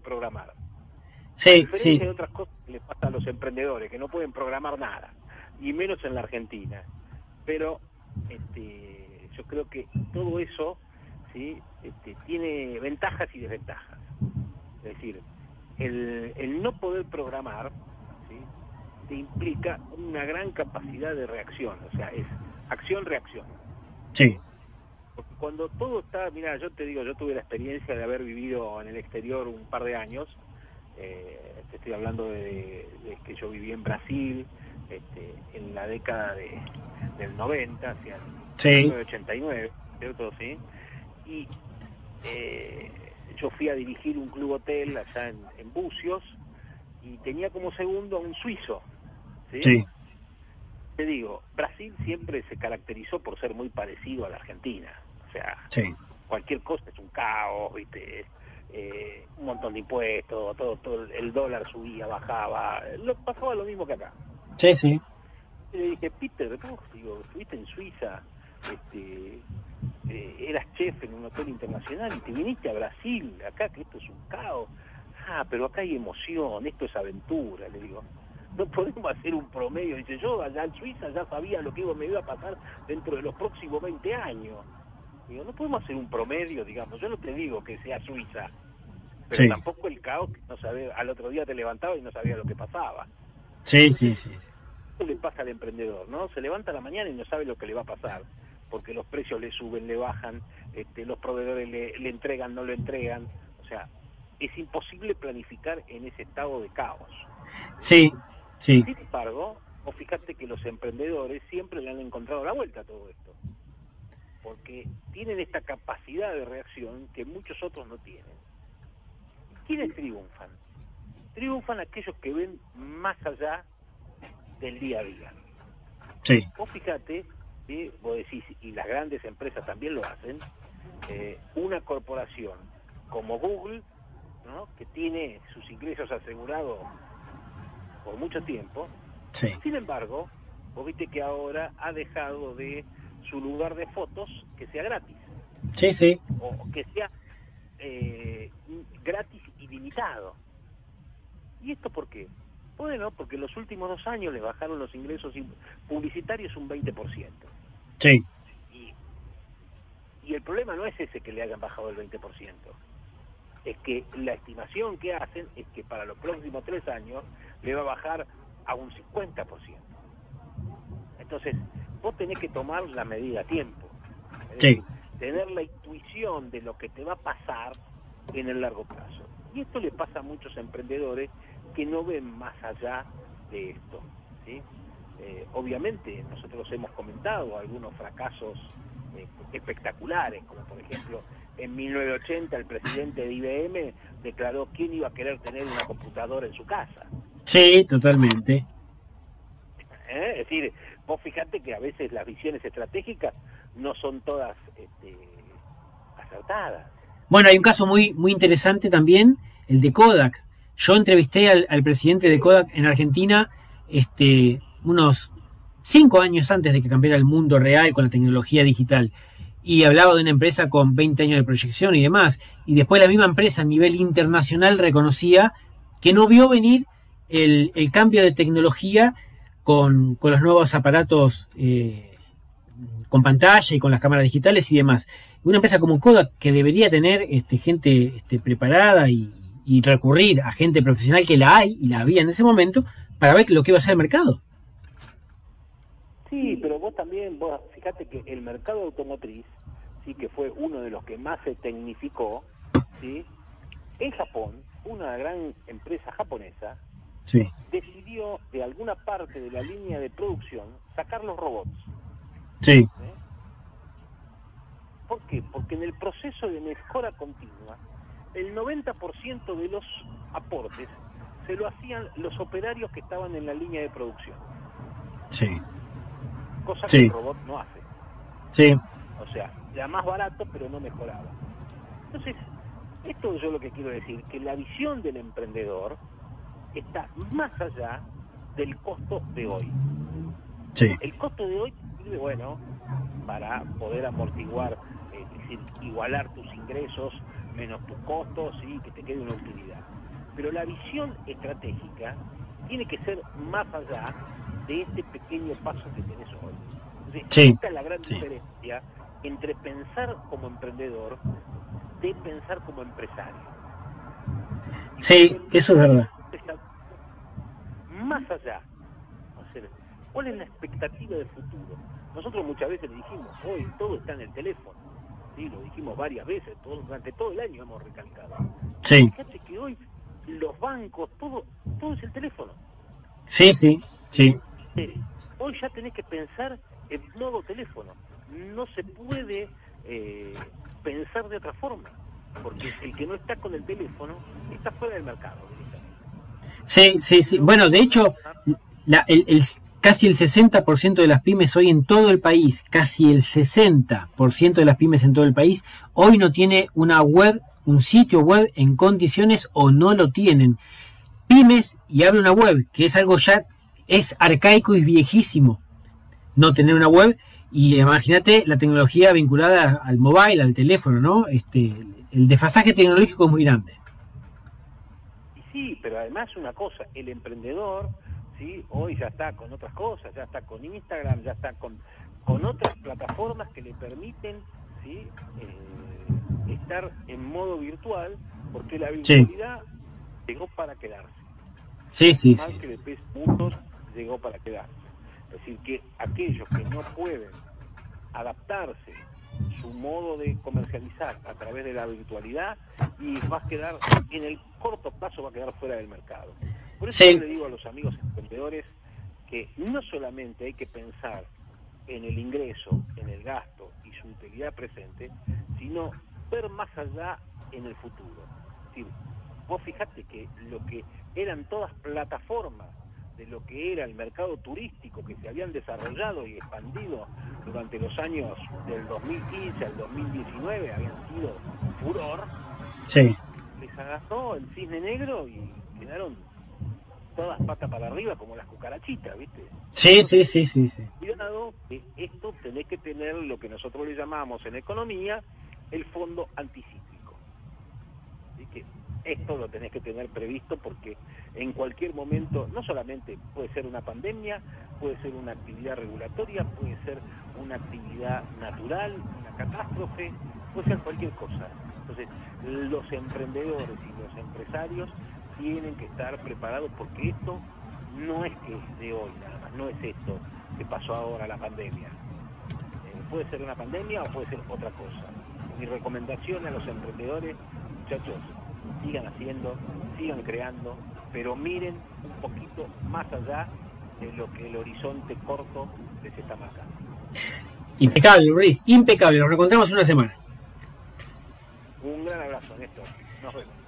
programar. Sí, sí. de otras cosas que les pasa a los emprendedores, que no pueden programar nada, y menos en la Argentina. Pero este, yo creo que todo eso ¿sí? este, tiene ventajas y desventajas. Es decir, el, el no poder programar ¿sí? te implica una gran capacidad de reacción, o sea, es acción-reacción. Sí. Porque cuando todo está, mira, yo te digo, yo tuve la experiencia de haber vivido en el exterior un par de años, eh, te estoy hablando de, de que yo viví en Brasil este, en la década de, del 90, hacia el Sí. 1989, ¿cierto? ¿Sí? Y eh, yo fui a dirigir un club hotel allá en, en Bucios y tenía como segundo a un suizo, ¿sí? Sí. Te digo, Brasil siempre se caracterizó por ser muy parecido a la Argentina. O sea, Sí. cualquier cosa es un caos, ¿viste? Eh, un montón de impuestos, todo, todo el dólar subía, bajaba, lo, pasaba lo mismo que acá. Sí, sí. Y le dije, Peter, ¿cómo digo, estuviste en Suiza, este, eh, eras chef en un hotel internacional y te viniste a Brasil, acá que esto es un caos? Ah, pero acá hay emoción, esto es aventura, le digo. No podemos hacer un promedio. Dice, yo allá en Suiza ya sabía lo que iba- me iba a pasar dentro de los próximos 20 años. Digo, no podemos hacer un promedio, digamos. Yo no te digo que sea Suiza, pero Sí. tampoco el caos, que no sabe, al otro día te levantaba y no sabía lo que pasaba. Sí, sí, sí. sí. Esto le pasa al emprendedor, ¿no? Se levanta a la mañana y no sabe lo que le va a pasar, porque los precios le suben, le bajan, este, los proveedores le, le entregan, no lo entregan. O sea, es imposible planificar en ese estado de caos. Sí, sí. Sin embargo, vos fíjate que los emprendedores siempre le han encontrado la vuelta a todo esto, porque tienen esta capacidad de reacción que muchos otros no tienen. ¿Quiénes triunfan? Triunfan aquellos que ven más allá del día a día. Sí. Vos fíjate, ¿sí? vos decís, y las grandes empresas también lo hacen, eh, una corporación como Google, ¿no? que tiene sus ingresos asegurados por mucho tiempo, Sí. sin embargo, vos viste que ahora ha dejado de su lugar de fotos que sea gratis, Sí, sí. o que sea eh, gratis y limitado. ¿Y esto por qué? Bueno, porque en los últimos dos años le bajaron los ingresos publicitarios un 20%. Sí. Y, y el problema no es ese que le hayan bajado el 20%. Es que la estimación que hacen es que para los próximos tres años le va a bajar a un 50%. Entonces, vos tenés que tomar la medida a tiempo. Sí. tener la intuición de lo que te va a pasar en el largo plazo. Y esto le pasa a muchos emprendedores que no ven más allá de esto. ¿sí? Eh, obviamente nosotros hemos comentado algunos fracasos eh, espectaculares, como por ejemplo en 1980 el presidente de IBM declaró quién iba a querer tener una computadora en su casa. Sí, totalmente. ¿Eh? Es decir, vos fijate que a veces las visiones estratégicas no son todas este, acertadas. Bueno, hay un caso muy, muy interesante también, el de Kodak. Yo entrevisté al, presidente de Kodak en Argentina este, unos cinco años antes de que cambiara el mundo real con la tecnología digital. Y hablaba de una empresa con 20 años de proyección y demás. Y después la misma empresa a nivel internacional reconocía que no vio venir el cambio de tecnología con, con los nuevos aparatos eh, con pantalla y con las cámaras digitales y demás. Una empresa como Kodak que debería tener este, gente este, preparada y, y recurrir a gente profesional que la hay y la había en ese momento para ver lo que iba a ser el mercado. Sí, pero vos también, vos fíjate que el mercado automotriz, sí, que fue uno de los que más se tecnificó, sí, en Japón, una gran empresa japonesa Sí. decidió de alguna parte de la línea de producción sacar los robots. Sí. ¿eh? ¿Por qué? Porque en el proceso de mejora continua, el 90% de los aportes se lo hacían los operarios que estaban en la línea de producción, Sí. cosa Sí. que el robot no hace. Sí. O sea, era más barato, pero no mejoraba. Entonces, esto yo lo que quiero decir, que la visión del emprendedor está más allá del costo de hoy. Sí. El costo de hoy sirve, bueno, para poder amortiguar, eh, es decir, igualar tus ingresos menos tus costos y que te quede una utilidad. Pero la visión estratégica tiene que ser más allá de este pequeño paso que tenés hoy. Entonces, esta es la gran diferencia entre pensar como emprendedor de pensar como empresario. Sí, eso es verdad. Más allá, ¿cuál es la expectativa del futuro? Nosotros muchas veces le dijimos, hoy todo está en el teléfono. Sí, lo dijimos varias veces, todo, durante todo el año hemos recalcado. Sí. Fíjate que hoy los bancos, todo, todo es el teléfono. Sí, sí, sí. Hoy ya tenés que pensar en modo teléfono. No se puede eh, pensar de otra forma, porque el que no está con el teléfono está fuera del mercado. Sí, sí, sí. Bueno, de hecho, la, el, el, casi el 60% de las pymes hoy en todo el país, casi el 60% de las pymes en todo el país, hoy no tiene una web, un sitio web en condiciones o no lo tienen. Pymes y habla una web, que es algo ya, es arcaico y viejísimo no tener una web. Y imagínate la tecnología vinculada al mobile, al teléfono, ¿no? Este, el desfasaje tecnológico es muy grande. Sí, pero además una cosa, el emprendedor, ¿sí? hoy ya está con otras cosas, ya está con Instagram, ya está con, con otras plataformas que le permiten ¿sí? Eh, estar en modo virtual, porque la virtualidad llegó para quedarse. Sí, sí, sí. que de puntos llegó para quedarse. Es decir, que aquellos que no pueden adaptarse su modo de comercializar a través de la virtualidad y va a quedar, en el corto plazo va a quedar fuera del mercado. Por eso yo le digo a los amigos emprendedores que no solamente hay que pensar en el ingreso, en el gasto y su utilidad presente, sino ver más allá en el futuro. Es decir, vos fijate que lo que eran todas plataformas de lo que era el mercado turístico que se habían desarrollado y expandido durante los años del 2015 al 2019, habían sido furor, sí. les agarró el cisne negro y quedaron todas patas para arriba como las cucarachitas, ¿viste? Sí, sí, sí, sí. sí. Cuidado, esto tenés que tener lo que nosotros le llamamos en economía el fondo anticíclico. Esto lo tenés que tener previsto porque en cualquier momento, no solamente puede ser una pandemia, puede ser una actividad regulatoria, puede ser una actividad natural, una catástrofe, puede ser cualquier cosa. Entonces, los emprendedores y los empresarios tienen que estar preparados porque esto no es que es de hoy nada más, no es esto que pasó ahora la pandemia. Eh, puede ser una pandemia o puede ser otra cosa. Mi recomendación a los emprendedores, muchachos, sigan haciendo, sigan creando, pero miren un poquito más allá de lo que el horizonte corto les está marcando. Impecable, Luis, impecable. Nos reencontramos una semana. Un gran abrazo, Néstor. Nos vemos.